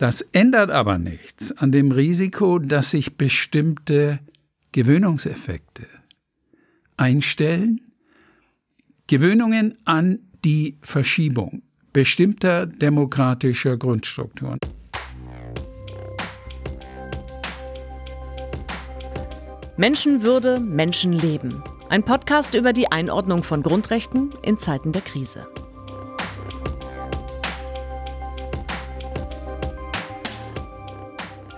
Das ändert aber nichts an dem Risiko, dass sich bestimmte Gewöhnungseffekte einstellen, Gewöhnungen an die Verschiebung bestimmter demokratischer Grundstrukturen. Menschenwürde, Menschenleben. Ein Podcast über die Einordnung von Grundrechten in Zeiten der Krise.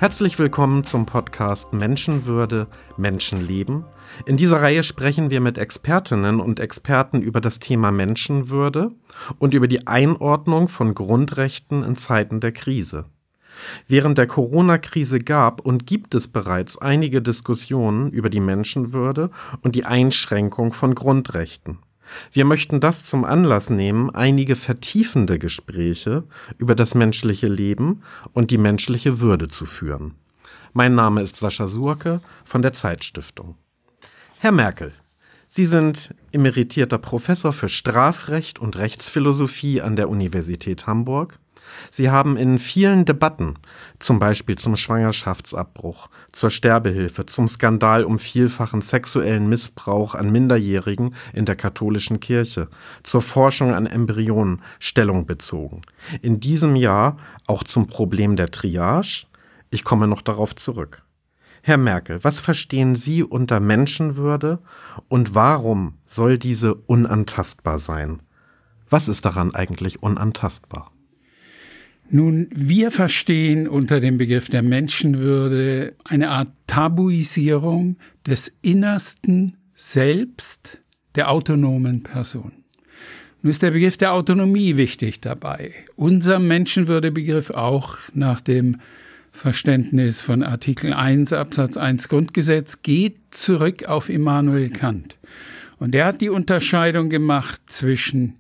Herzlich willkommen zum Podcast Menschenwürde, Menschenleben. In dieser Reihe sprechen wir mit Expertinnen und Experten über das Thema Menschenwürde und über die Einordnung von Grundrechten in Zeiten der Krise. Während der Corona-Krise gab und gibt es bereits einige Diskussionen über die Menschenwürde und die Einschränkung von Grundrechten. Wir möchten das zum Anlass nehmen, einige vertiefende Gespräche über das menschliche Leben und die menschliche Würde zu führen. Mein Name ist Sascha Surke von der Zeitstiftung. Herr Merkel, Sie sind emeritierter Professor für Strafrecht und Rechtsphilosophie an der Universität Hamburg Sie haben in vielen Debatten, zum Beispiel zum Schwangerschaftsabbruch, zur Sterbehilfe, zum Skandal um vielfachen sexuellen Missbrauch an Minderjährigen in der katholischen Kirche, zur Forschung an Embryonen Stellung bezogen. In diesem Jahr auch zum Problem der Triage. Ich komme noch darauf zurück. Herr Merkel, was verstehen Sie unter Menschenwürde und warum soll diese unantastbar sein? Was ist daran eigentlich unantastbar? Nun, wir verstehen unter dem Begriff der Menschenwürde eine Art Tabuisierung des innersten Selbst der autonomen Person. Nun ist der Begriff der Autonomie wichtig dabei. Unser Menschenwürdebegriff auch nach dem Verständnis von Artikel 1 Absatz 1 Grundgesetz geht zurück auf Immanuel Kant. Und er hat die Unterscheidung gemacht zwischen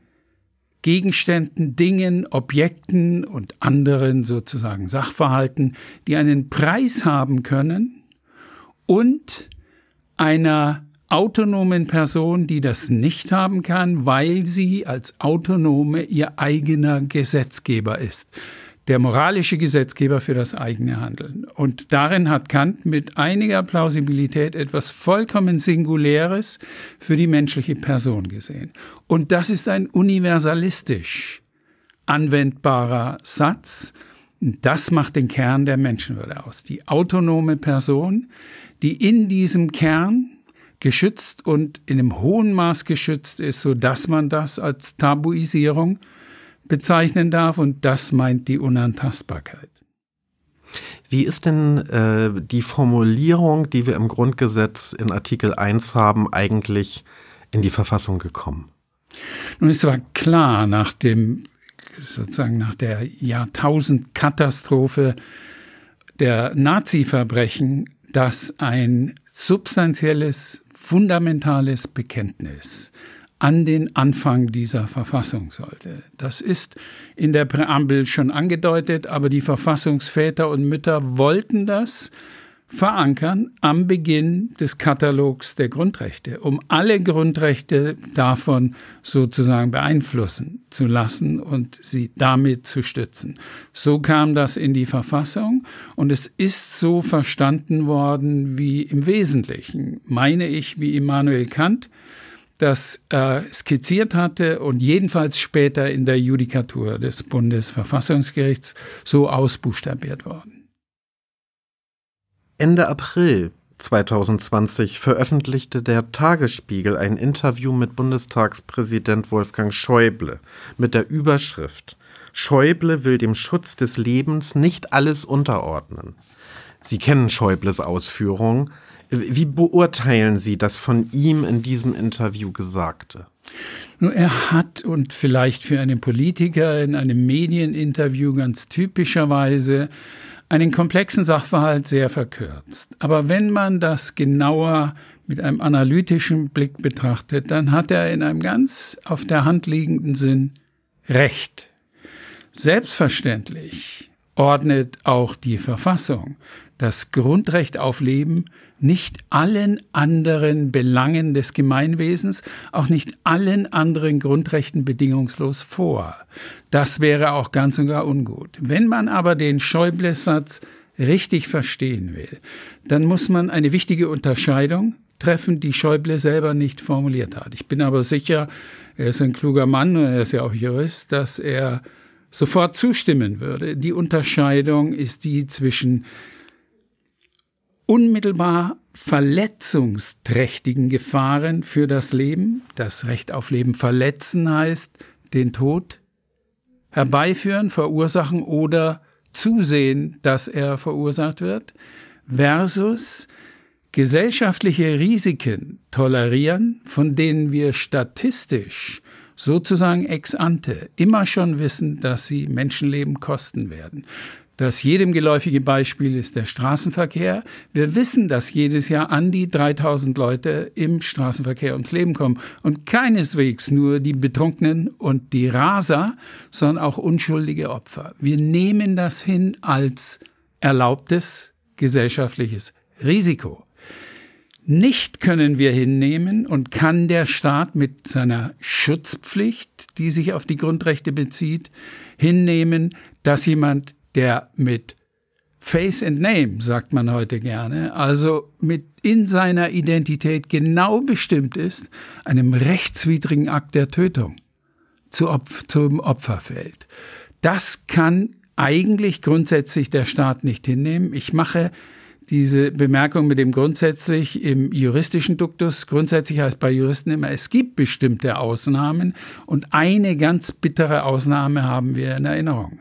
Gegenständen, Dingen, Objekten und anderen sozusagen Sachverhalten, die einen Preis haben können und einer autonomen Person, die das nicht haben kann, weil sie als Autonome ihr eigener Gesetzgeber ist der moralische Gesetzgeber für das eigene Handeln. Und darin hat Kant mit einiger Plausibilität etwas vollkommen Singuläres für die menschliche Person gesehen. Und das ist ein universalistisch anwendbarer Satz. Das macht den Kern der Menschenwürde aus. Die autonome Person, die in diesem Kern geschützt und in einem hohen Maß geschützt ist, so dass man das als Tabuisierung bezeichnen darf und das meint die Unantastbarkeit. Wie ist denn äh, die Formulierung, die wir im Grundgesetz in Artikel 1 haben, eigentlich in die Verfassung gekommen? Nun ist aber klar, nach dem sozusagen nach der Jahrtausendkatastrophe der Nazi-Verbrechen, dass ein substanzielles, fundamentales Bekenntnis an den Anfang dieser Verfassung sollte. Das ist in der Präambel schon angedeutet, aber die Verfassungsväter und Mütter wollten das verankern am Beginn des Katalogs der Grundrechte, um alle Grundrechte davon sozusagen beeinflussen zu lassen und sie damit zu stützen. So kam das in die Verfassung und es ist so verstanden worden wie im Wesentlichen, meine ich, wie Immanuel Kant das äh, skizziert hatte und jedenfalls später in der Judikatur des Bundesverfassungsgerichts so ausbuchstabiert worden. Ende April 2020 veröffentlichte der Tagesspiegel ein Interview mit Bundestagspräsident Wolfgang Schäuble mit der Überschrift Schäuble will dem Schutz des Lebens nicht alles unterordnen. Sie kennen Schäubles Ausführungen. Wie beurteilen Sie das von ihm in diesem Interview Gesagte? Nur er hat und vielleicht für einen Politiker in einem Medieninterview ganz typischerweise einen komplexen Sachverhalt sehr verkürzt. Aber wenn man das genauer mit einem analytischen Blick betrachtet, dann hat er in einem ganz auf der Hand liegenden Sinn Recht. Selbstverständlich ordnet auch die Verfassung das Grundrecht auf Leben nicht allen anderen Belangen des Gemeinwesens, auch nicht allen anderen Grundrechten bedingungslos vor. Das wäre auch ganz und gar ungut. Wenn man aber den Schäuble-Satz richtig verstehen will, dann muss man eine wichtige Unterscheidung treffen, die Schäuble selber nicht formuliert hat. Ich bin aber sicher, er ist ein kluger Mann und er ist ja auch Jurist, dass er sofort zustimmen würde. Die Unterscheidung ist die zwischen unmittelbar verletzungsträchtigen Gefahren für das Leben, das Recht auf Leben verletzen heißt, den Tod herbeiführen, verursachen oder zusehen, dass er verursacht wird, versus gesellschaftliche Risiken tolerieren, von denen wir statistisch sozusagen ex ante immer schon wissen, dass sie Menschenleben kosten werden. Das jedem geläufige Beispiel ist der Straßenverkehr. Wir wissen, dass jedes Jahr an die 3000 Leute im Straßenverkehr ums Leben kommen und keineswegs nur die Betrunkenen und die Raser, sondern auch unschuldige Opfer. Wir nehmen das hin als erlaubtes gesellschaftliches Risiko. Nicht können wir hinnehmen und kann der Staat mit seiner Schutzpflicht, die sich auf die Grundrechte bezieht, hinnehmen, dass jemand der mit Face and Name, sagt man heute gerne, also mit in seiner Identität genau bestimmt ist, einem rechtswidrigen Akt der Tötung zu Opf zum Opfer fällt. Das kann eigentlich grundsätzlich der Staat nicht hinnehmen. Ich mache diese Bemerkung mit dem grundsätzlich im juristischen Duktus. Grundsätzlich heißt bei Juristen immer, es gibt bestimmte Ausnahmen und eine ganz bittere Ausnahme haben wir in Erinnerung.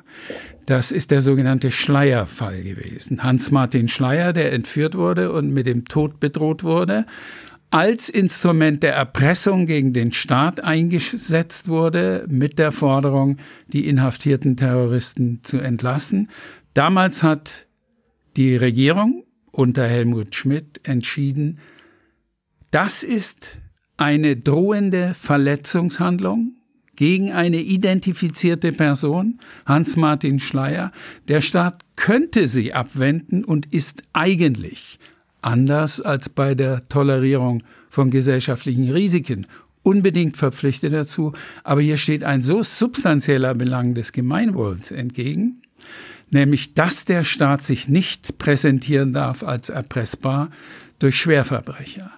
Das ist der sogenannte Schleierfall gewesen. Hans-Martin Schleier, der entführt wurde und mit dem Tod bedroht wurde, als Instrument der Erpressung gegen den Staat eingesetzt wurde, mit der Forderung, die inhaftierten Terroristen zu entlassen. Damals hat die Regierung unter Helmut Schmidt entschieden, das ist eine drohende Verletzungshandlung gegen eine identifizierte Person, Hans-Martin Schleier. Der Staat könnte sie abwenden und ist eigentlich, anders als bei der Tolerierung von gesellschaftlichen Risiken, unbedingt verpflichtet dazu. Aber hier steht ein so substanzieller Belang des Gemeinwohls entgegen, nämlich dass der Staat sich nicht präsentieren darf als erpressbar durch Schwerverbrecher.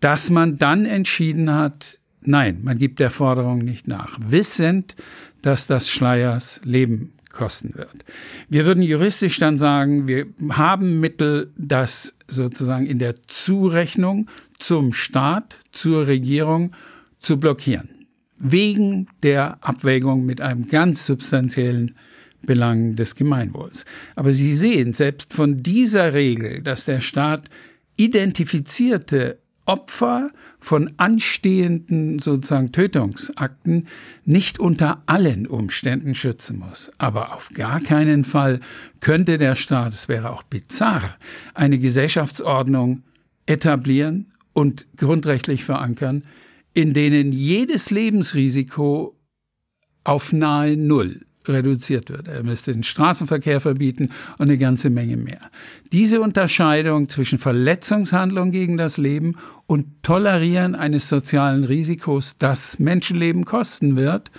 Dass man dann entschieden hat, Nein, man gibt der Forderung nicht nach, wissend, dass das Schleiers Leben kosten wird. Wir würden juristisch dann sagen, wir haben Mittel, das sozusagen in der Zurechnung zum Staat, zur Regierung zu blockieren. Wegen der Abwägung mit einem ganz substanziellen Belang des Gemeinwohls. Aber Sie sehen, selbst von dieser Regel, dass der Staat identifizierte Opfer von anstehenden sozusagen Tötungsakten nicht unter allen Umständen schützen muss. Aber auf gar keinen Fall könnte der Staat, es wäre auch bizarr, eine Gesellschaftsordnung etablieren und grundrechtlich verankern, in denen jedes Lebensrisiko auf nahe Null reduziert wird. Er müsste den Straßenverkehr verbieten und eine ganze Menge mehr. Diese Unterscheidung zwischen Verletzungshandlung gegen das Leben und Tolerieren eines sozialen Risikos, das Menschenleben kosten wird,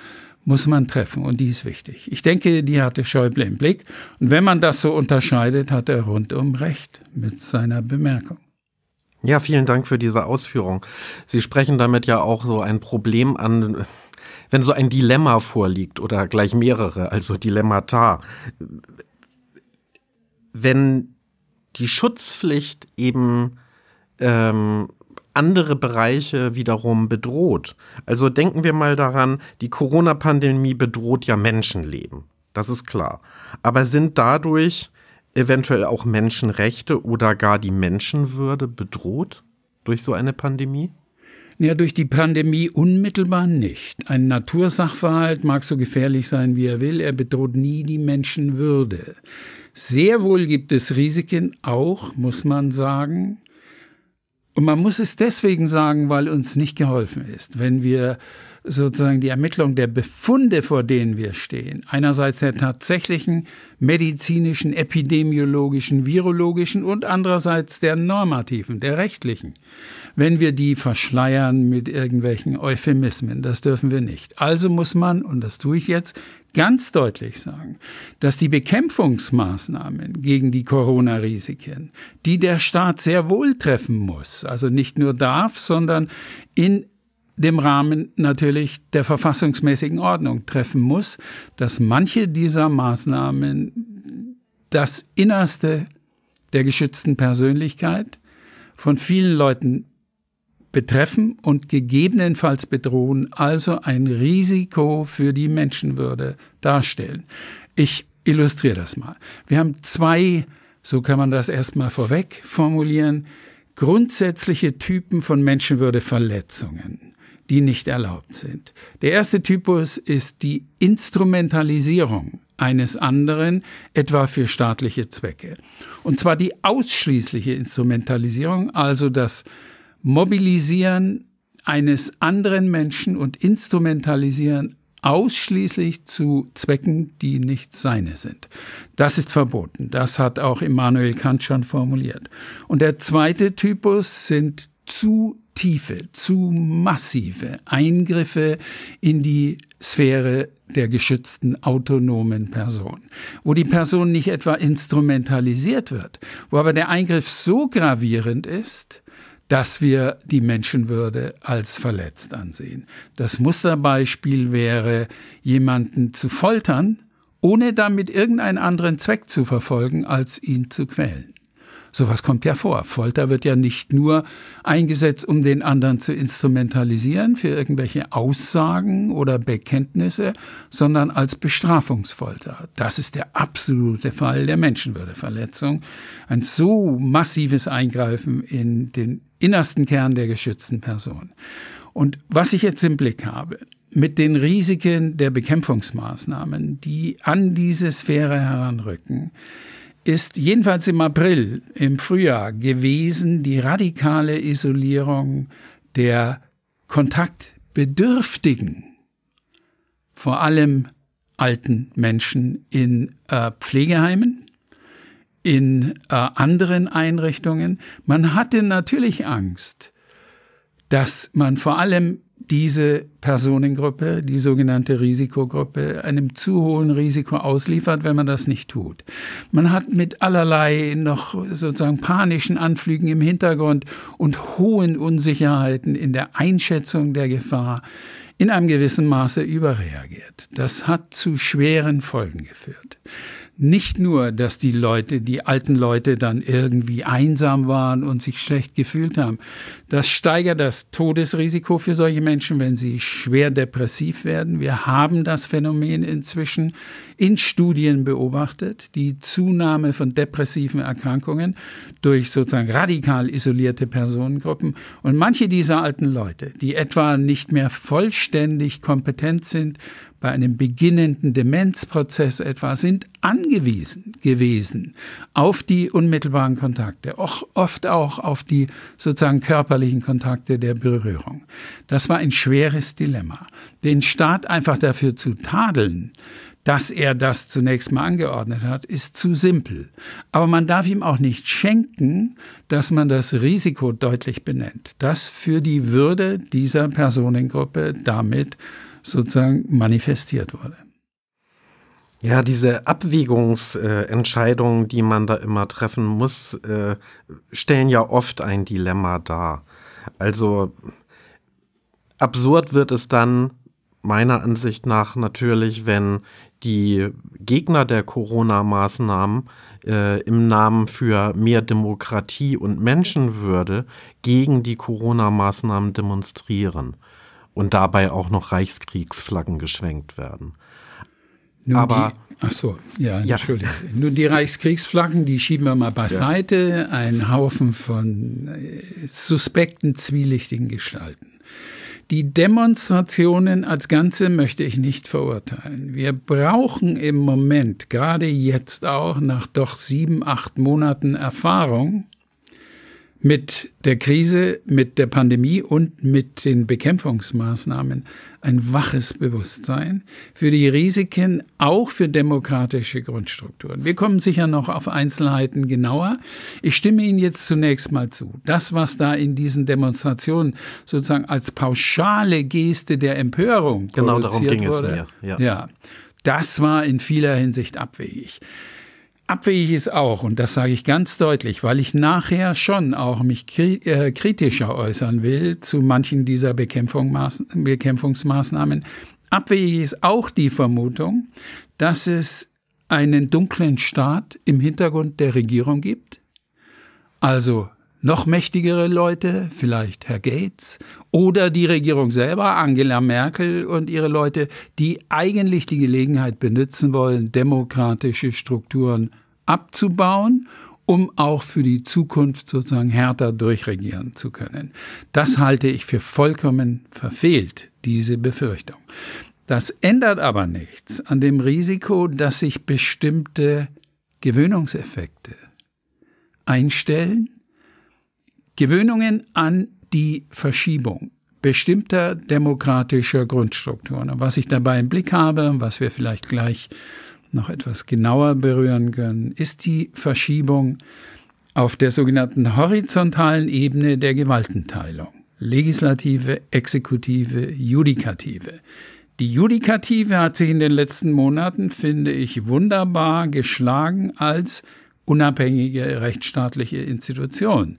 muss man treffen und die ist wichtig. Ich denke, die hatte Schäuble im Blick und wenn man das so unterscheidet, hat er rundum recht mit seiner Bemerkung. Ja, vielen Dank für diese Ausführung. Sie sprechen damit ja auch so ein Problem an, wenn so ein Dilemma vorliegt oder gleich mehrere, also Dilemmata, wenn die Schutzpflicht eben ähm, andere Bereiche wiederum bedroht. Also denken wir mal daran, die Corona-Pandemie bedroht ja Menschenleben. Das ist klar. Aber sind dadurch eventuell auch Menschenrechte oder gar die Menschenwürde bedroht durch so eine Pandemie? Ja, durch die Pandemie unmittelbar nicht. Ein Natursachverhalt mag so gefährlich sein, wie er will, er bedroht nie die Menschenwürde. Sehr wohl gibt es Risiken, auch, muss man sagen. Und man muss es deswegen sagen, weil uns nicht geholfen ist. Wenn wir sozusagen die Ermittlung der Befunde, vor denen wir stehen, einerseits der tatsächlichen medizinischen, epidemiologischen, virologischen und andererseits der normativen, der rechtlichen, wenn wir die verschleiern mit irgendwelchen Euphemismen. Das dürfen wir nicht. Also muss man, und das tue ich jetzt, ganz deutlich sagen, dass die Bekämpfungsmaßnahmen gegen die Corona-Risiken, die der Staat sehr wohl treffen muss, also nicht nur darf, sondern in dem Rahmen natürlich der verfassungsmäßigen Ordnung treffen muss, dass manche dieser Maßnahmen das Innerste der geschützten Persönlichkeit von vielen Leuten betreffen und gegebenenfalls bedrohen, also ein Risiko für die Menschenwürde darstellen. Ich illustriere das mal. Wir haben zwei, so kann man das erstmal vorweg formulieren, grundsätzliche Typen von Menschenwürdeverletzungen die nicht erlaubt sind. Der erste Typus ist die Instrumentalisierung eines anderen, etwa für staatliche Zwecke. Und zwar die ausschließliche Instrumentalisierung, also das Mobilisieren eines anderen Menschen und Instrumentalisieren ausschließlich zu Zwecken, die nicht seine sind. Das ist verboten. Das hat auch Immanuel Kant schon formuliert. Und der zweite Typus sind zu tiefe, zu massive Eingriffe in die Sphäre der geschützten autonomen Person, wo die Person nicht etwa instrumentalisiert wird, wo aber der Eingriff so gravierend ist, dass wir die Menschenwürde als verletzt ansehen. Das Musterbeispiel wäre, jemanden zu foltern, ohne damit irgendeinen anderen Zweck zu verfolgen, als ihn zu quälen. Sowas kommt ja vor. Folter wird ja nicht nur eingesetzt, um den anderen zu instrumentalisieren für irgendwelche Aussagen oder Bekenntnisse, sondern als Bestrafungsfolter. Das ist der absolute Fall der Menschenwürdeverletzung. Ein so massives Eingreifen in den innersten Kern der geschützten Person. Und was ich jetzt im Blick habe, mit den Risiken der Bekämpfungsmaßnahmen, die an diese Sphäre heranrücken, ist jedenfalls im April, im Frühjahr gewesen die radikale Isolierung der Kontaktbedürftigen, vor allem alten Menschen in äh, Pflegeheimen, in äh, anderen Einrichtungen. Man hatte natürlich Angst, dass man vor allem diese Personengruppe, die sogenannte Risikogruppe, einem zu hohen Risiko ausliefert, wenn man das nicht tut. Man hat mit allerlei noch sozusagen panischen Anflügen im Hintergrund und hohen Unsicherheiten in der Einschätzung der Gefahr in einem gewissen Maße überreagiert. Das hat zu schweren Folgen geführt nicht nur, dass die Leute, die alten Leute dann irgendwie einsam waren und sich schlecht gefühlt haben. Das steigert das Todesrisiko für solche Menschen, wenn sie schwer depressiv werden. Wir haben das Phänomen inzwischen in Studien beobachtet, die Zunahme von depressiven Erkrankungen durch sozusagen radikal isolierte Personengruppen. Und manche dieser alten Leute, die etwa nicht mehr vollständig kompetent sind, bei einem beginnenden Demenzprozess etwa sind angewiesen gewesen auf die unmittelbaren Kontakte, auch oft auch auf die sozusagen körperlichen Kontakte der Berührung. Das war ein schweres Dilemma. Den Staat einfach dafür zu tadeln, dass er das zunächst mal angeordnet hat, ist zu simpel. Aber man darf ihm auch nicht schenken, dass man das Risiko deutlich benennt, das für die Würde dieser Personengruppe damit sozusagen manifestiert wurde. Ja, diese Abwägungsentscheidungen, die man da immer treffen muss, äh, stellen ja oft ein Dilemma dar. Also absurd wird es dann meiner Ansicht nach natürlich, wenn die Gegner der Corona-Maßnahmen äh, im Namen für mehr Demokratie und Menschenwürde gegen die Corona-Maßnahmen demonstrieren und dabei auch noch Reichskriegsflaggen geschwenkt werden. Nun Aber die, ach so, ja, ja. Entschuldigung. Nun die Reichskriegsflaggen, die schieben wir mal beiseite. Ja. Ein Haufen von äh, suspekten, zwielichtigen Gestalten. Die Demonstrationen als Ganze möchte ich nicht verurteilen. Wir brauchen im Moment, gerade jetzt auch nach doch sieben, acht Monaten Erfahrung, mit der Krise, mit der Pandemie und mit den Bekämpfungsmaßnahmen ein waches Bewusstsein für die Risiken, auch für demokratische Grundstrukturen. Wir kommen sicher noch auf Einzelheiten genauer. Ich stimme Ihnen jetzt zunächst mal zu. Das, was da in diesen Demonstrationen sozusagen als pauschale Geste der Empörung genau darum ging wurde, es mir. Ja. ja, das war in vieler Hinsicht abwegig. Abwegig ist auch, und das sage ich ganz deutlich, weil ich nachher schon auch mich äh, kritischer äußern will zu manchen dieser Bekämpfungsmaßnahmen. Abwegig ist auch die Vermutung, dass es einen dunklen Staat im Hintergrund der Regierung gibt. Also noch mächtigere Leute, vielleicht Herr Gates oder die Regierung selber, Angela Merkel und ihre Leute, die eigentlich die Gelegenheit benutzen wollen, demokratische Strukturen abzubauen, um auch für die Zukunft sozusagen härter durchregieren zu können. Das halte ich für vollkommen verfehlt, diese Befürchtung. Das ändert aber nichts an dem Risiko, dass sich bestimmte Gewöhnungseffekte einstellen, Gewöhnungen an die Verschiebung bestimmter demokratischer Grundstrukturen. Und was ich dabei im Blick habe, was wir vielleicht gleich noch etwas genauer berühren können, ist die Verschiebung auf der sogenannten horizontalen Ebene der Gewaltenteilung. Legislative, Exekutive, Judikative. Die Judikative hat sich in den letzten Monaten, finde ich, wunderbar geschlagen als unabhängige rechtsstaatliche Institution.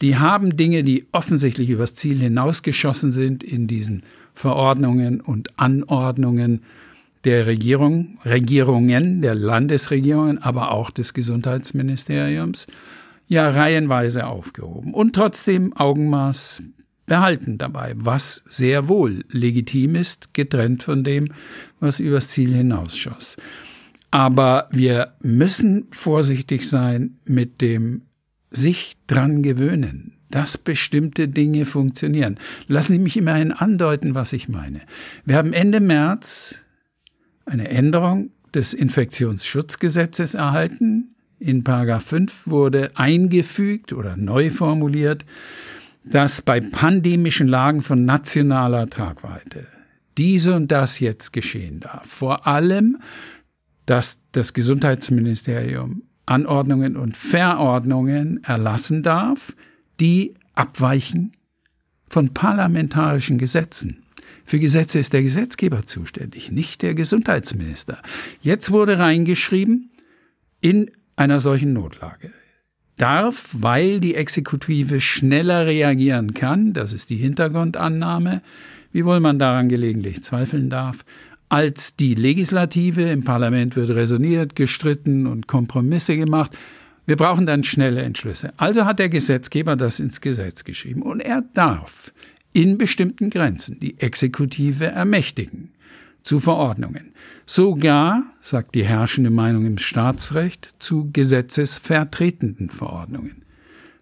Die haben Dinge, die offensichtlich übers Ziel hinausgeschossen sind in diesen Verordnungen und Anordnungen der Regierung, Regierungen, der Landesregierungen, aber auch des Gesundheitsministeriums, ja reihenweise aufgehoben und trotzdem Augenmaß behalten dabei, was sehr wohl legitim ist, getrennt von dem, was übers Ziel hinausschoss. Aber wir müssen vorsichtig sein mit dem sich dran gewöhnen, dass bestimmte Dinge funktionieren. Lassen Sie mich immerhin andeuten, was ich meine. Wir haben Ende März eine Änderung des Infektionsschutzgesetzes erhalten. In Paragraph 5 wurde eingefügt oder neu formuliert, dass bei pandemischen Lagen von nationaler Tragweite diese und das jetzt geschehen darf. Vor allem, dass das Gesundheitsministerium Anordnungen und Verordnungen erlassen darf, die abweichen von parlamentarischen Gesetzen. Für Gesetze ist der Gesetzgeber zuständig, nicht der Gesundheitsminister. Jetzt wurde reingeschrieben, in einer solchen Notlage darf, weil die Exekutive schneller reagieren kann, das ist die Hintergrundannahme, wiewohl man daran gelegentlich zweifeln darf, als die Legislative. Im Parlament wird resoniert, gestritten und Kompromisse gemacht. Wir brauchen dann schnelle Entschlüsse. Also hat der Gesetzgeber das ins Gesetz geschrieben. Und er darf in bestimmten Grenzen die Exekutive ermächtigen zu Verordnungen. Sogar, sagt die herrschende Meinung im Staatsrecht, zu gesetzesvertretenden Verordnungen.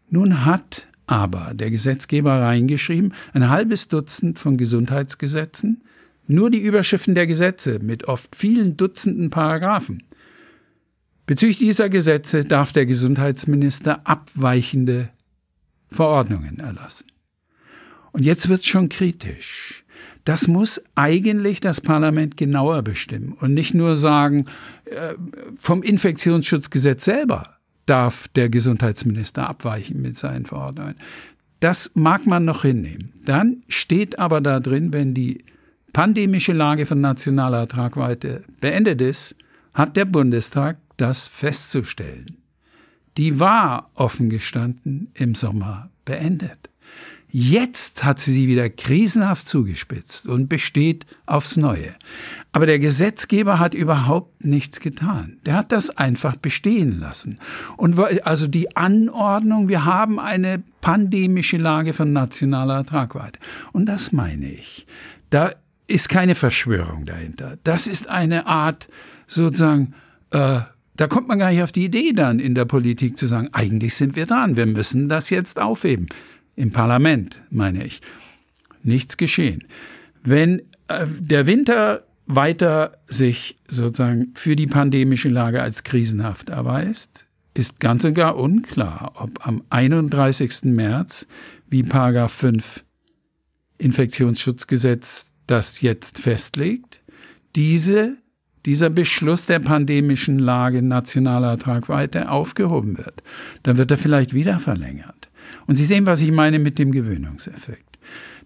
Nun hat aber der Gesetzgeber reingeschrieben, ein halbes Dutzend von Gesundheitsgesetzen, nur die Überschriften der Gesetze mit oft vielen Dutzenden Paragraphen. Bezüglich dieser Gesetze darf der Gesundheitsminister abweichende Verordnungen erlassen. Und jetzt wird's schon kritisch. Das muss eigentlich das Parlament genauer bestimmen und nicht nur sagen, äh, vom Infektionsschutzgesetz selber darf der Gesundheitsminister abweichen mit seinen Verordnungen. Das mag man noch hinnehmen. Dann steht aber da drin, wenn die pandemische Lage von nationaler Tragweite beendet ist, hat der Bundestag das festzustellen. Die war offen gestanden im Sommer beendet. Jetzt hat sie sie wieder krisenhaft zugespitzt und besteht aufs Neue. Aber der Gesetzgeber hat überhaupt nichts getan. Der hat das einfach bestehen lassen. Und also die Anordnung, wir haben eine pandemische Lage von nationaler Tragweite. Und das meine ich. Da ist keine Verschwörung dahinter. Das ist eine Art sozusagen, äh, da kommt man gar nicht auf die Idee dann in der Politik zu sagen, eigentlich sind wir dran, wir müssen das jetzt aufheben. Im Parlament, meine ich. Nichts geschehen. Wenn äh, der Winter weiter sich sozusagen für die pandemische Lage als krisenhaft erweist, ist ganz und gar unklar, ob am 31. März, wie Paragraph 5 Infektionsschutzgesetz das jetzt festlegt, diese, dieser Beschluss der pandemischen Lage nationaler Tragweite aufgehoben wird. Dann wird er vielleicht wieder verlängert. Und Sie sehen, was ich meine mit dem Gewöhnungseffekt.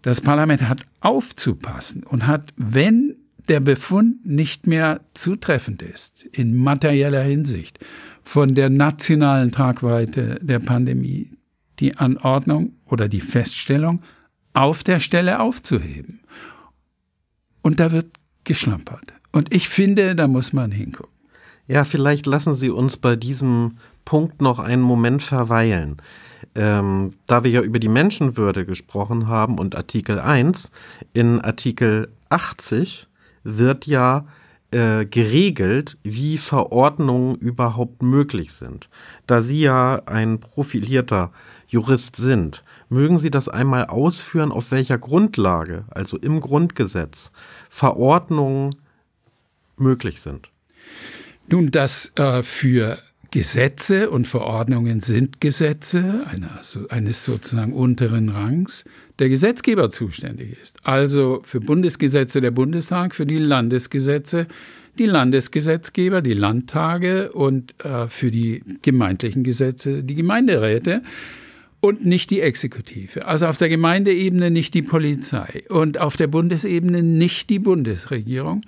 Das Parlament hat aufzupassen und hat, wenn der Befund nicht mehr zutreffend ist in materieller Hinsicht von der nationalen Tragweite der Pandemie, die Anordnung oder die Feststellung auf der Stelle aufzuheben. Und da wird geschlampert. Und ich finde, da muss man hingucken. Ja, vielleicht lassen Sie uns bei diesem Punkt noch einen Moment verweilen. Ähm, da wir ja über die Menschenwürde gesprochen haben und Artikel 1, in Artikel 80 wird ja äh, geregelt, wie Verordnungen überhaupt möglich sind. Da Sie ja ein profilierter Jurist sind, mögen Sie das einmal ausführen, auf welcher Grundlage, also im Grundgesetz, Verordnungen möglich sind? Nun, dass äh, für Gesetze und Verordnungen sind Gesetze eines sozusagen unteren Rangs, der Gesetzgeber zuständig ist. Also für Bundesgesetze der Bundestag, für die Landesgesetze die Landesgesetzgeber, die Landtage und äh, für die gemeindlichen Gesetze die Gemeinderäte und nicht die Exekutive. Also auf der Gemeindeebene nicht die Polizei und auf der Bundesebene nicht die Bundesregierung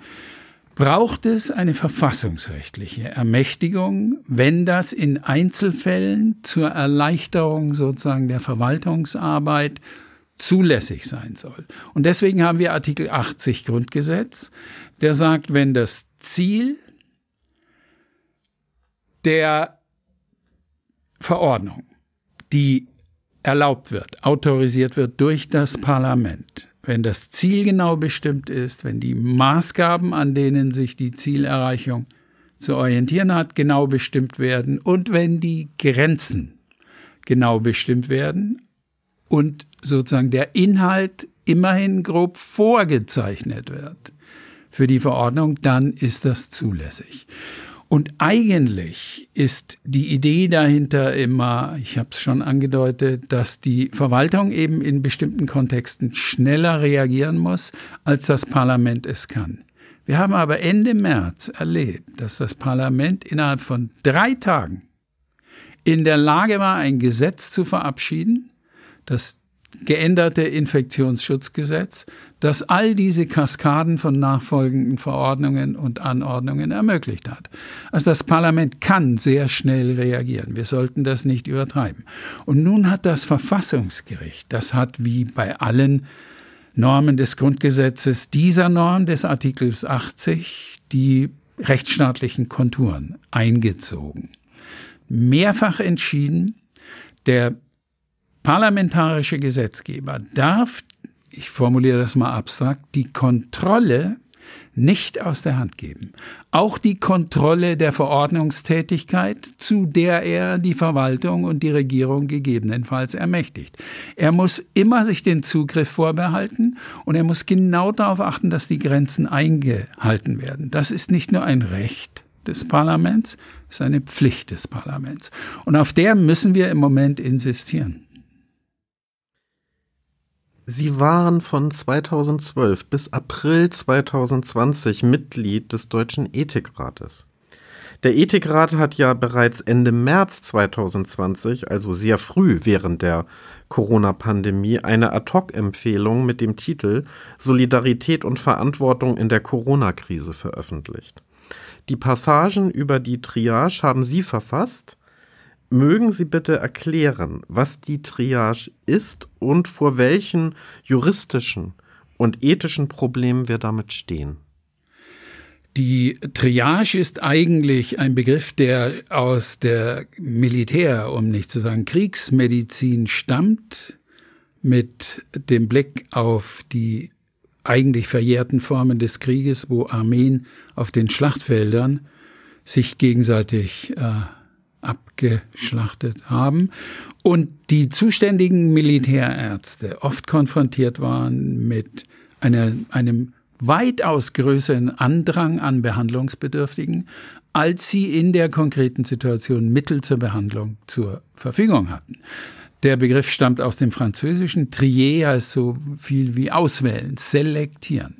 braucht es eine verfassungsrechtliche Ermächtigung, wenn das in Einzelfällen zur Erleichterung sozusagen der Verwaltungsarbeit zulässig sein soll. Und deswegen haben wir Artikel 80 Grundgesetz, der sagt, wenn das Ziel der Verordnung, die erlaubt wird, autorisiert wird durch das Parlament, wenn das Ziel genau bestimmt ist, wenn die Maßgaben, an denen sich die Zielerreichung zu orientieren hat, genau bestimmt werden und wenn die Grenzen genau bestimmt werden und sozusagen der Inhalt immerhin grob vorgezeichnet wird für die Verordnung, dann ist das zulässig. Und eigentlich ist die Idee dahinter immer, ich habe es schon angedeutet, dass die Verwaltung eben in bestimmten Kontexten schneller reagieren muss, als das Parlament es kann. Wir haben aber Ende März erlebt, dass das Parlament innerhalb von drei Tagen in der Lage war, ein Gesetz zu verabschieden, das geänderte Infektionsschutzgesetz, das all diese Kaskaden von nachfolgenden Verordnungen und Anordnungen ermöglicht hat. Also das Parlament kann sehr schnell reagieren. Wir sollten das nicht übertreiben. Und nun hat das Verfassungsgericht, das hat wie bei allen Normen des Grundgesetzes dieser Norm des Artikels 80 die rechtsstaatlichen Konturen eingezogen. Mehrfach entschieden, der parlamentarische Gesetzgeber darf, ich formuliere das mal abstrakt, die Kontrolle nicht aus der Hand geben. Auch die Kontrolle der Verordnungstätigkeit, zu der er die Verwaltung und die Regierung gegebenenfalls ermächtigt. Er muss immer sich den Zugriff vorbehalten und er muss genau darauf achten, dass die Grenzen eingehalten werden. Das ist nicht nur ein Recht des Parlaments, es ist eine Pflicht des Parlaments. Und auf der müssen wir im Moment insistieren. Sie waren von 2012 bis April 2020 Mitglied des Deutschen Ethikrates. Der Ethikrat hat ja bereits Ende März 2020, also sehr früh während der Corona-Pandemie, eine Ad-hoc-Empfehlung mit dem Titel Solidarität und Verantwortung in der Corona-Krise veröffentlicht. Die Passagen über die Triage haben Sie verfasst Mögen Sie bitte erklären, was die Triage ist und vor welchen juristischen und ethischen Problemen wir damit stehen? Die Triage ist eigentlich ein Begriff, der aus der Militär, um nicht zu sagen Kriegsmedizin stammt, mit dem Blick auf die eigentlich verjährten Formen des Krieges, wo Armeen auf den Schlachtfeldern sich gegenseitig äh, abgeschlachtet haben und die zuständigen Militärärzte oft konfrontiert waren mit einer, einem weitaus größeren Andrang an Behandlungsbedürftigen als sie in der konkreten Situation Mittel zur Behandlung zur Verfügung hatten. Der Begriff stammt aus dem Französischen. Trier heißt so viel wie auswählen, selektieren.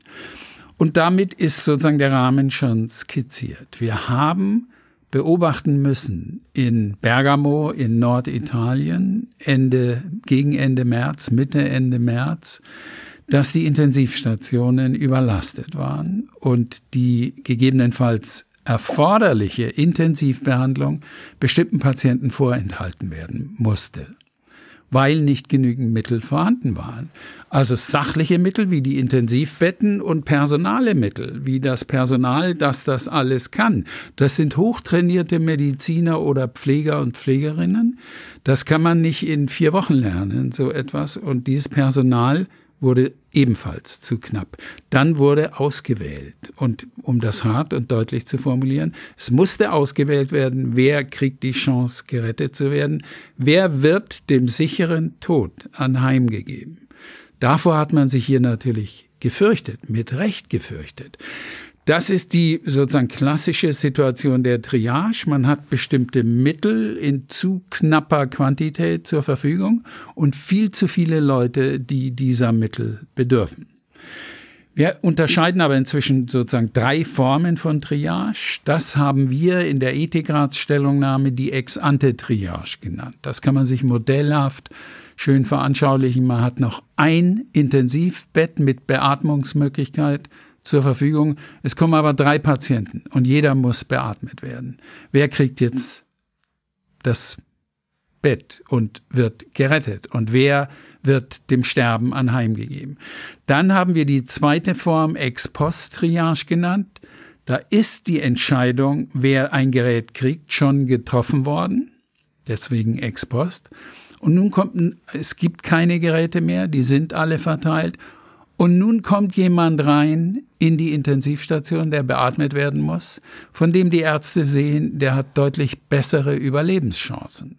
Und damit ist sozusagen der Rahmen schon skizziert. Wir haben beobachten müssen in Bergamo in Norditalien Ende, gegen Ende März, Mitte, Ende März, dass die Intensivstationen überlastet waren und die gegebenenfalls erforderliche Intensivbehandlung bestimmten Patienten vorenthalten werden musste weil nicht genügend Mittel vorhanden waren. Also sachliche Mittel wie die Intensivbetten und personale Mittel, wie das Personal, das das alles kann. Das sind hochtrainierte Mediziner oder Pfleger und Pflegerinnen. Das kann man nicht in vier Wochen lernen, so etwas. Und dieses Personal wurde ebenfalls zu knapp. Dann wurde ausgewählt. Und um das hart und deutlich zu formulieren, es musste ausgewählt werden, wer kriegt die Chance, gerettet zu werden, wer wird dem sicheren Tod anheimgegeben. Davor hat man sich hier natürlich gefürchtet, mit Recht gefürchtet. Das ist die sozusagen klassische Situation der Triage. Man hat bestimmte Mittel in zu knapper Quantität zur Verfügung und viel zu viele Leute, die dieser Mittel bedürfen. Wir unterscheiden aber inzwischen sozusagen drei Formen von Triage. Das haben wir in der Ethikratsstellungnahme die Ex-ante-Triage genannt. Das kann man sich modellhaft schön veranschaulichen. Man hat noch ein Intensivbett mit Beatmungsmöglichkeit zur Verfügung. Es kommen aber drei Patienten und jeder muss beatmet werden. Wer kriegt jetzt das Bett und wird gerettet und wer wird dem Sterben anheimgegeben. Dann haben wir die zweite Form Ex post Triage genannt. Da ist die Entscheidung, wer ein Gerät kriegt, schon getroffen worden. Deswegen Ex post. Und nun kommt, es gibt keine Geräte mehr, die sind alle verteilt und nun kommt jemand rein in die Intensivstation, der beatmet werden muss, von dem die Ärzte sehen, der hat deutlich bessere Überlebenschancen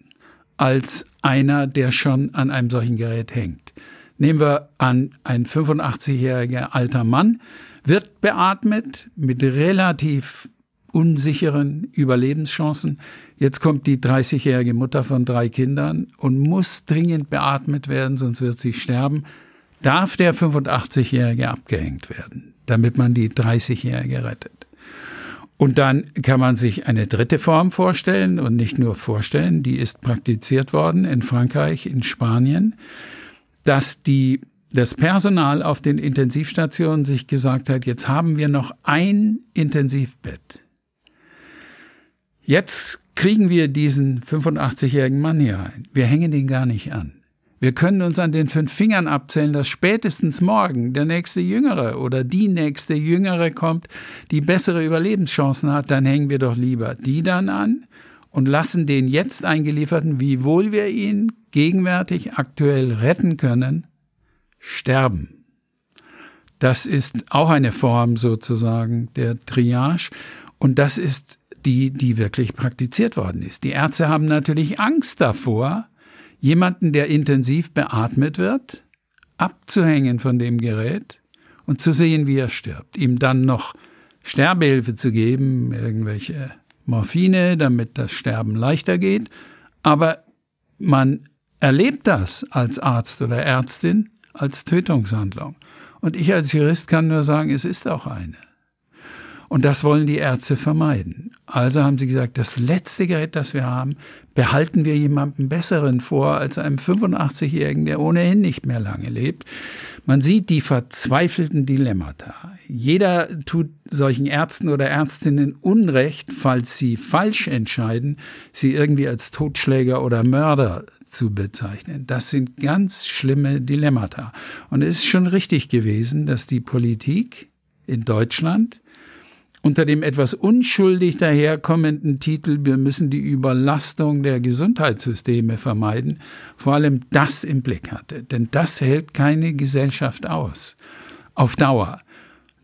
als einer, der schon an einem solchen Gerät hängt. Nehmen wir an, ein 85-jähriger alter Mann wird beatmet mit relativ unsicheren Überlebenschancen. Jetzt kommt die 30-jährige Mutter von drei Kindern und muss dringend beatmet werden, sonst wird sie sterben darf der 85-Jährige abgehängt werden, damit man die 30-Jährige rettet. Und dann kann man sich eine dritte Form vorstellen und nicht nur vorstellen, die ist praktiziert worden in Frankreich, in Spanien, dass die, das Personal auf den Intensivstationen sich gesagt hat, jetzt haben wir noch ein Intensivbett. Jetzt kriegen wir diesen 85-jährigen Mann hier rein. Wir hängen ihn gar nicht an. Wir können uns an den fünf Fingern abzählen, dass spätestens morgen der nächste Jüngere oder die nächste Jüngere kommt, die bessere Überlebenschancen hat, dann hängen wir doch lieber die dann an und lassen den jetzt eingelieferten, wiewohl wir ihn gegenwärtig aktuell retten können, sterben. Das ist auch eine Form sozusagen der Triage und das ist die, die wirklich praktiziert worden ist. Die Ärzte haben natürlich Angst davor, jemanden, der intensiv beatmet wird, abzuhängen von dem Gerät und zu sehen, wie er stirbt. Ihm dann noch Sterbehilfe zu geben, irgendwelche Morphine, damit das Sterben leichter geht. Aber man erlebt das als Arzt oder Ärztin als Tötungshandlung. Und ich als Jurist kann nur sagen, es ist auch eine. Und das wollen die Ärzte vermeiden. Also haben sie gesagt, das letzte Gerät, das wir haben, behalten wir jemandem Besseren vor als einem 85-Jährigen, der ohnehin nicht mehr lange lebt. Man sieht die verzweifelten Dilemmata. Jeder tut solchen Ärzten oder Ärztinnen Unrecht, falls sie falsch entscheiden, sie irgendwie als Totschläger oder Mörder zu bezeichnen. Das sind ganz schlimme Dilemmata. Und es ist schon richtig gewesen, dass die Politik in Deutschland unter dem etwas unschuldig daherkommenden Titel Wir müssen die Überlastung der Gesundheitssysteme vermeiden, vor allem das im Blick hatte. Denn das hält keine Gesellschaft aus. Auf Dauer.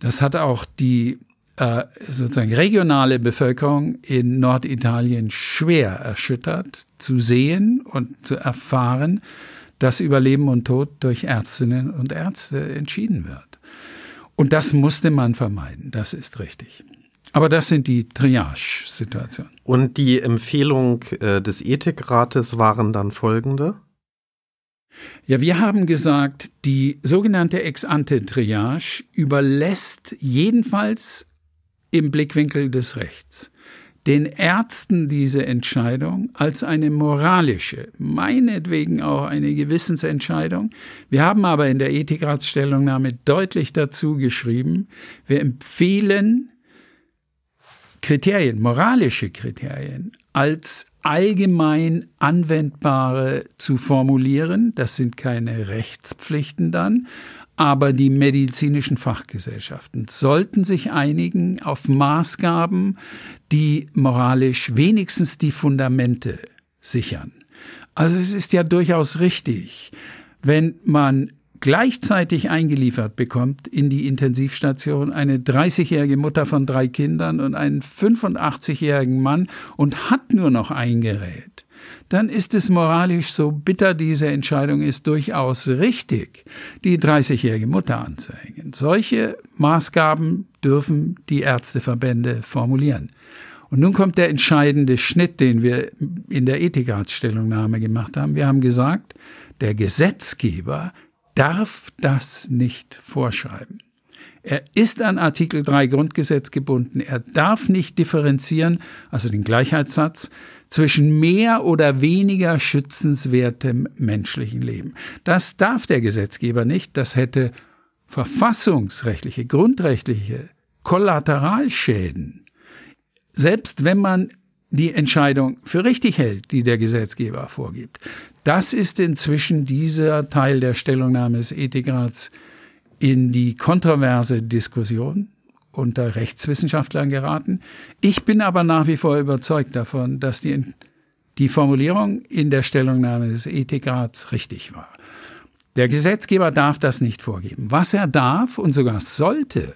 Das hat auch die äh, sozusagen regionale Bevölkerung in Norditalien schwer erschüttert, zu sehen und zu erfahren, dass über Leben und Tod durch Ärztinnen und Ärzte entschieden wird. Und das musste man vermeiden, das ist richtig. Aber das sind die Triage-Situationen. Und die Empfehlung äh, des Ethikrates waren dann folgende? Ja, wir haben gesagt, die sogenannte Ex-ante-Triage überlässt jedenfalls im Blickwinkel des Rechts den Ärzten diese Entscheidung als eine moralische, meinetwegen auch eine Gewissensentscheidung. Wir haben aber in der Ethikratsstellungnahme deutlich dazu geschrieben, wir empfehlen Kriterien, moralische Kriterien als allgemein anwendbare zu formulieren. Das sind keine Rechtspflichten dann, aber die medizinischen Fachgesellschaften sollten sich einigen auf Maßgaben, die moralisch wenigstens die Fundamente sichern. Also es ist ja durchaus richtig, wenn man gleichzeitig eingeliefert bekommt in die Intensivstation eine 30-jährige Mutter von drei Kindern und einen 85-jährigen Mann und hat nur noch ein Gerät dann ist es moralisch, so bitter diese Entscheidung ist, durchaus richtig, die 30-jährige Mutter anzuhängen. Solche Maßgaben dürfen die Ärzteverbände formulieren. Und nun kommt der entscheidende Schnitt, den wir in der Ethikratsstellungnahme gemacht haben. Wir haben gesagt, der Gesetzgeber darf das nicht vorschreiben. Er ist an Artikel 3 Grundgesetz gebunden. Er darf nicht differenzieren, also den Gleichheitssatz, zwischen mehr oder weniger schützenswertem menschlichen Leben. Das darf der Gesetzgeber nicht. Das hätte verfassungsrechtliche, grundrechtliche Kollateralschäden. Selbst wenn man die Entscheidung für richtig hält, die der Gesetzgeber vorgibt. Das ist inzwischen dieser Teil der Stellungnahme des Ethikrats in die kontroverse Diskussion unter Rechtswissenschaftlern geraten. Ich bin aber nach wie vor überzeugt davon, dass die, die Formulierung in der Stellungnahme des Ethikrats richtig war. Der Gesetzgeber darf das nicht vorgeben. Was er darf und sogar sollte,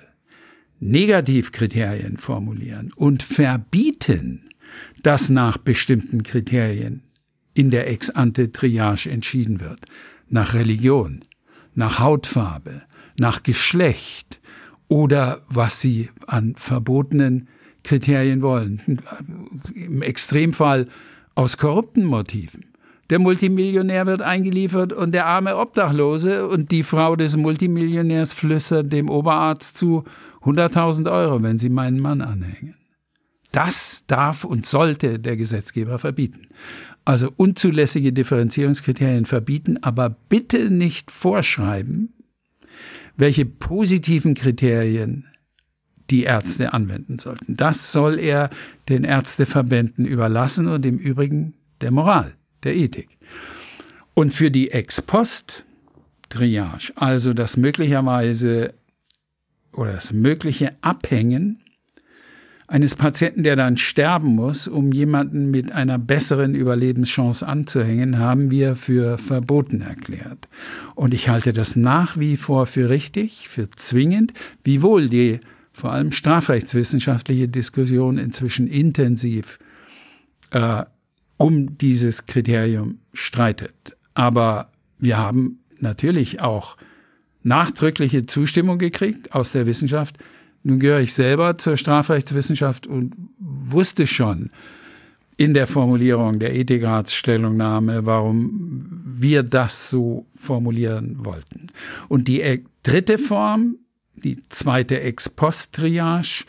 Negativkriterien formulieren und verbieten, dass nach bestimmten Kriterien in der Ex-ante-Triage entschieden wird. Nach Religion, nach Hautfarbe, nach Geschlecht oder was sie an verbotenen Kriterien wollen. Im Extremfall aus korrupten Motiven. Der Multimillionär wird eingeliefert und der arme Obdachlose und die Frau des Multimillionärs flüstert dem Oberarzt zu 100.000 Euro, wenn sie meinen Mann anhängen. Das darf und sollte der Gesetzgeber verbieten. Also unzulässige Differenzierungskriterien verbieten, aber bitte nicht vorschreiben, welche positiven Kriterien die Ärzte anwenden sollten. Das soll er den Ärzteverbänden überlassen und im Übrigen der Moral, der Ethik. Und für die Ex-Post-Triage, also das möglicherweise oder das mögliche Abhängen eines Patienten, der dann sterben muss, um jemanden mit einer besseren Überlebenschance anzuhängen, haben wir für verboten erklärt. Und ich halte das nach wie vor für richtig, für zwingend, wiewohl die vor allem strafrechtswissenschaftliche Diskussion inzwischen intensiv äh, um dieses Kriterium streitet. Aber wir haben natürlich auch nachdrückliche Zustimmung gekriegt aus der Wissenschaft, nun gehöre ich selber zur Strafrechtswissenschaft und wusste schon in der Formulierung der Ethikratsstellungnahme, warum wir das so formulieren wollten. Und die dritte Form, die zweite Ex-Post-Triage,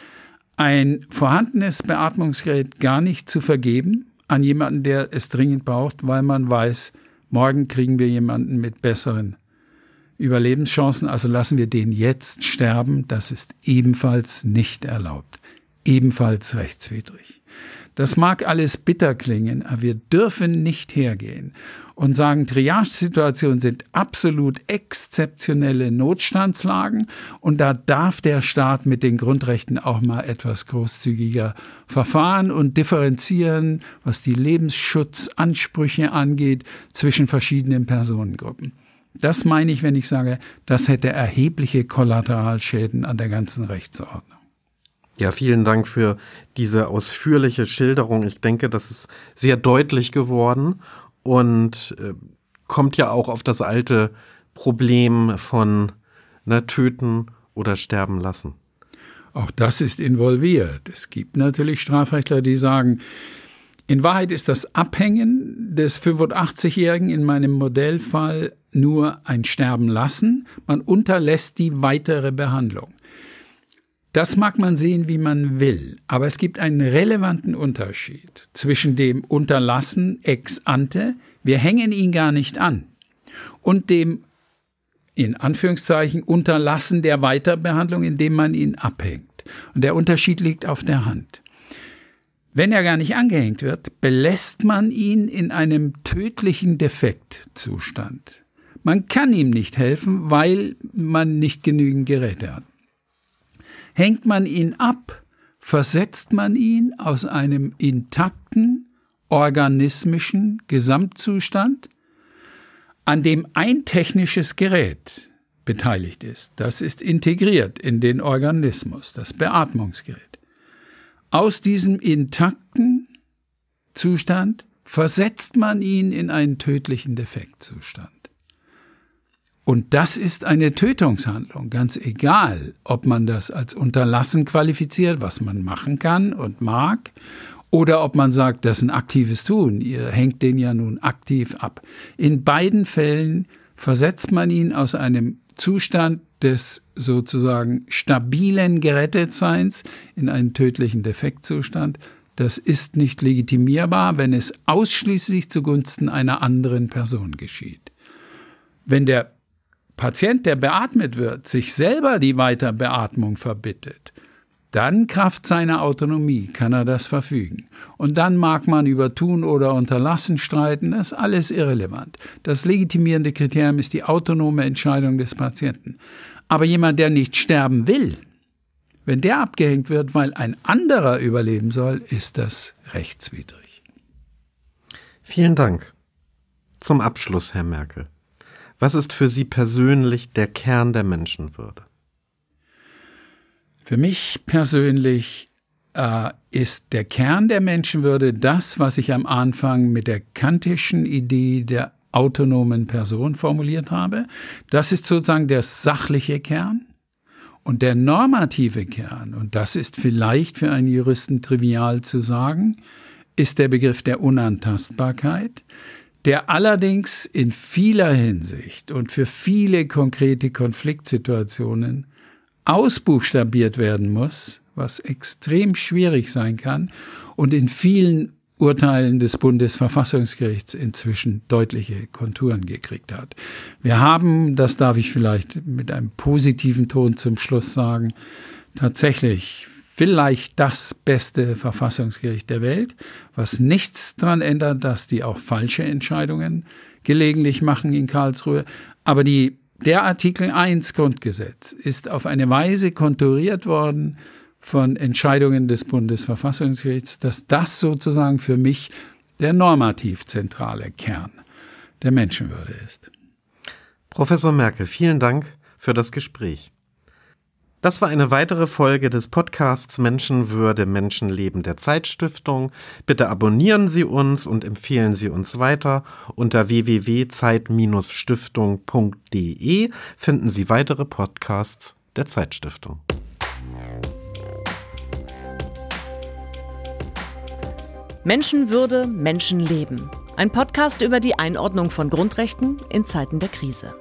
ein vorhandenes Beatmungsgerät gar nicht zu vergeben an jemanden, der es dringend braucht, weil man weiß, morgen kriegen wir jemanden mit besseren Überlebenschancen, also lassen wir den jetzt sterben, das ist ebenfalls nicht erlaubt, ebenfalls rechtswidrig. Das mag alles bitter klingen, aber wir dürfen nicht hergehen und sagen, Triage-Situationen sind absolut exzeptionelle Notstandslagen und da darf der Staat mit den Grundrechten auch mal etwas großzügiger verfahren und differenzieren, was die Lebensschutzansprüche angeht, zwischen verschiedenen Personengruppen. Das meine ich, wenn ich sage, das hätte erhebliche Kollateralschäden an der ganzen Rechtsordnung. Ja, vielen Dank für diese ausführliche Schilderung. Ich denke, das ist sehr deutlich geworden und äh, kommt ja auch auf das alte Problem von na, töten oder sterben lassen. Auch das ist involviert. Es gibt natürlich Strafrechtler, die sagen, in Wahrheit ist das Abhängen des 85-Jährigen in meinem Modellfall nur ein Sterben lassen. Man unterlässt die weitere Behandlung. Das mag man sehen, wie man will, aber es gibt einen relevanten Unterschied zwischen dem Unterlassen ex ante, wir hängen ihn gar nicht an, und dem in Anführungszeichen Unterlassen der Weiterbehandlung, indem man ihn abhängt. Und der Unterschied liegt auf der Hand. Wenn er gar nicht angehängt wird, belässt man ihn in einem tödlichen Defektzustand. Man kann ihm nicht helfen, weil man nicht genügend Geräte hat. Hängt man ihn ab, versetzt man ihn aus einem intakten, organismischen Gesamtzustand, an dem ein technisches Gerät beteiligt ist. Das ist integriert in den Organismus, das Beatmungsgerät. Aus diesem intakten Zustand versetzt man ihn in einen tödlichen Defektzustand. Und das ist eine Tötungshandlung, ganz egal, ob man das als Unterlassen qualifiziert, was man machen kann und mag, oder ob man sagt, das ist ein aktives Tun, ihr hängt den ja nun aktiv ab. In beiden Fällen versetzt man ihn aus einem Zustand des sozusagen stabilen Gerettetseins in einen tödlichen Defektzustand. Das ist nicht legitimierbar, wenn es ausschließlich zugunsten einer anderen Person geschieht. Wenn der Patient, der beatmet wird, sich selber die Weiterbeatmung verbittet, dann Kraft seiner Autonomie kann er das verfügen. Und dann mag man über Tun oder Unterlassen streiten, das ist alles irrelevant. Das legitimierende Kriterium ist die autonome Entscheidung des Patienten. Aber jemand, der nicht sterben will, wenn der abgehängt wird, weil ein anderer überleben soll, ist das rechtswidrig. Vielen Dank. Zum Abschluss, Herr Merkel. Was ist für Sie persönlich der Kern der Menschenwürde? Für mich persönlich äh, ist der Kern der Menschenwürde das, was ich am Anfang mit der kantischen Idee der autonomen Person formuliert habe. Das ist sozusagen der sachliche Kern. Und der normative Kern, und das ist vielleicht für einen Juristen trivial zu sagen, ist der Begriff der Unantastbarkeit, der allerdings in vieler Hinsicht und für viele konkrete Konfliktsituationen ausbuchstabiert werden muss, was extrem schwierig sein kann und in vielen Urteilen des Bundesverfassungsgerichts inzwischen deutliche Konturen gekriegt hat. Wir haben, das darf ich vielleicht mit einem positiven Ton zum Schluss sagen, tatsächlich vielleicht das beste Verfassungsgericht der Welt, was nichts daran ändert, dass die auch falsche Entscheidungen gelegentlich machen in Karlsruhe. Aber die, der Artikel 1 Grundgesetz ist auf eine Weise konturiert worden von Entscheidungen des Bundesverfassungsgerichts, dass das sozusagen für mich der normativ zentrale Kern der Menschenwürde ist. Professor Merkel, vielen Dank für das Gespräch. Das war eine weitere Folge des Podcasts Menschenwürde Menschenleben der Zeitstiftung. Bitte abonnieren Sie uns und empfehlen Sie uns weiter. Unter www.zeit-stiftung.de finden Sie weitere Podcasts der Zeitstiftung. Menschenwürde Menschenleben. Ein Podcast über die Einordnung von Grundrechten in Zeiten der Krise.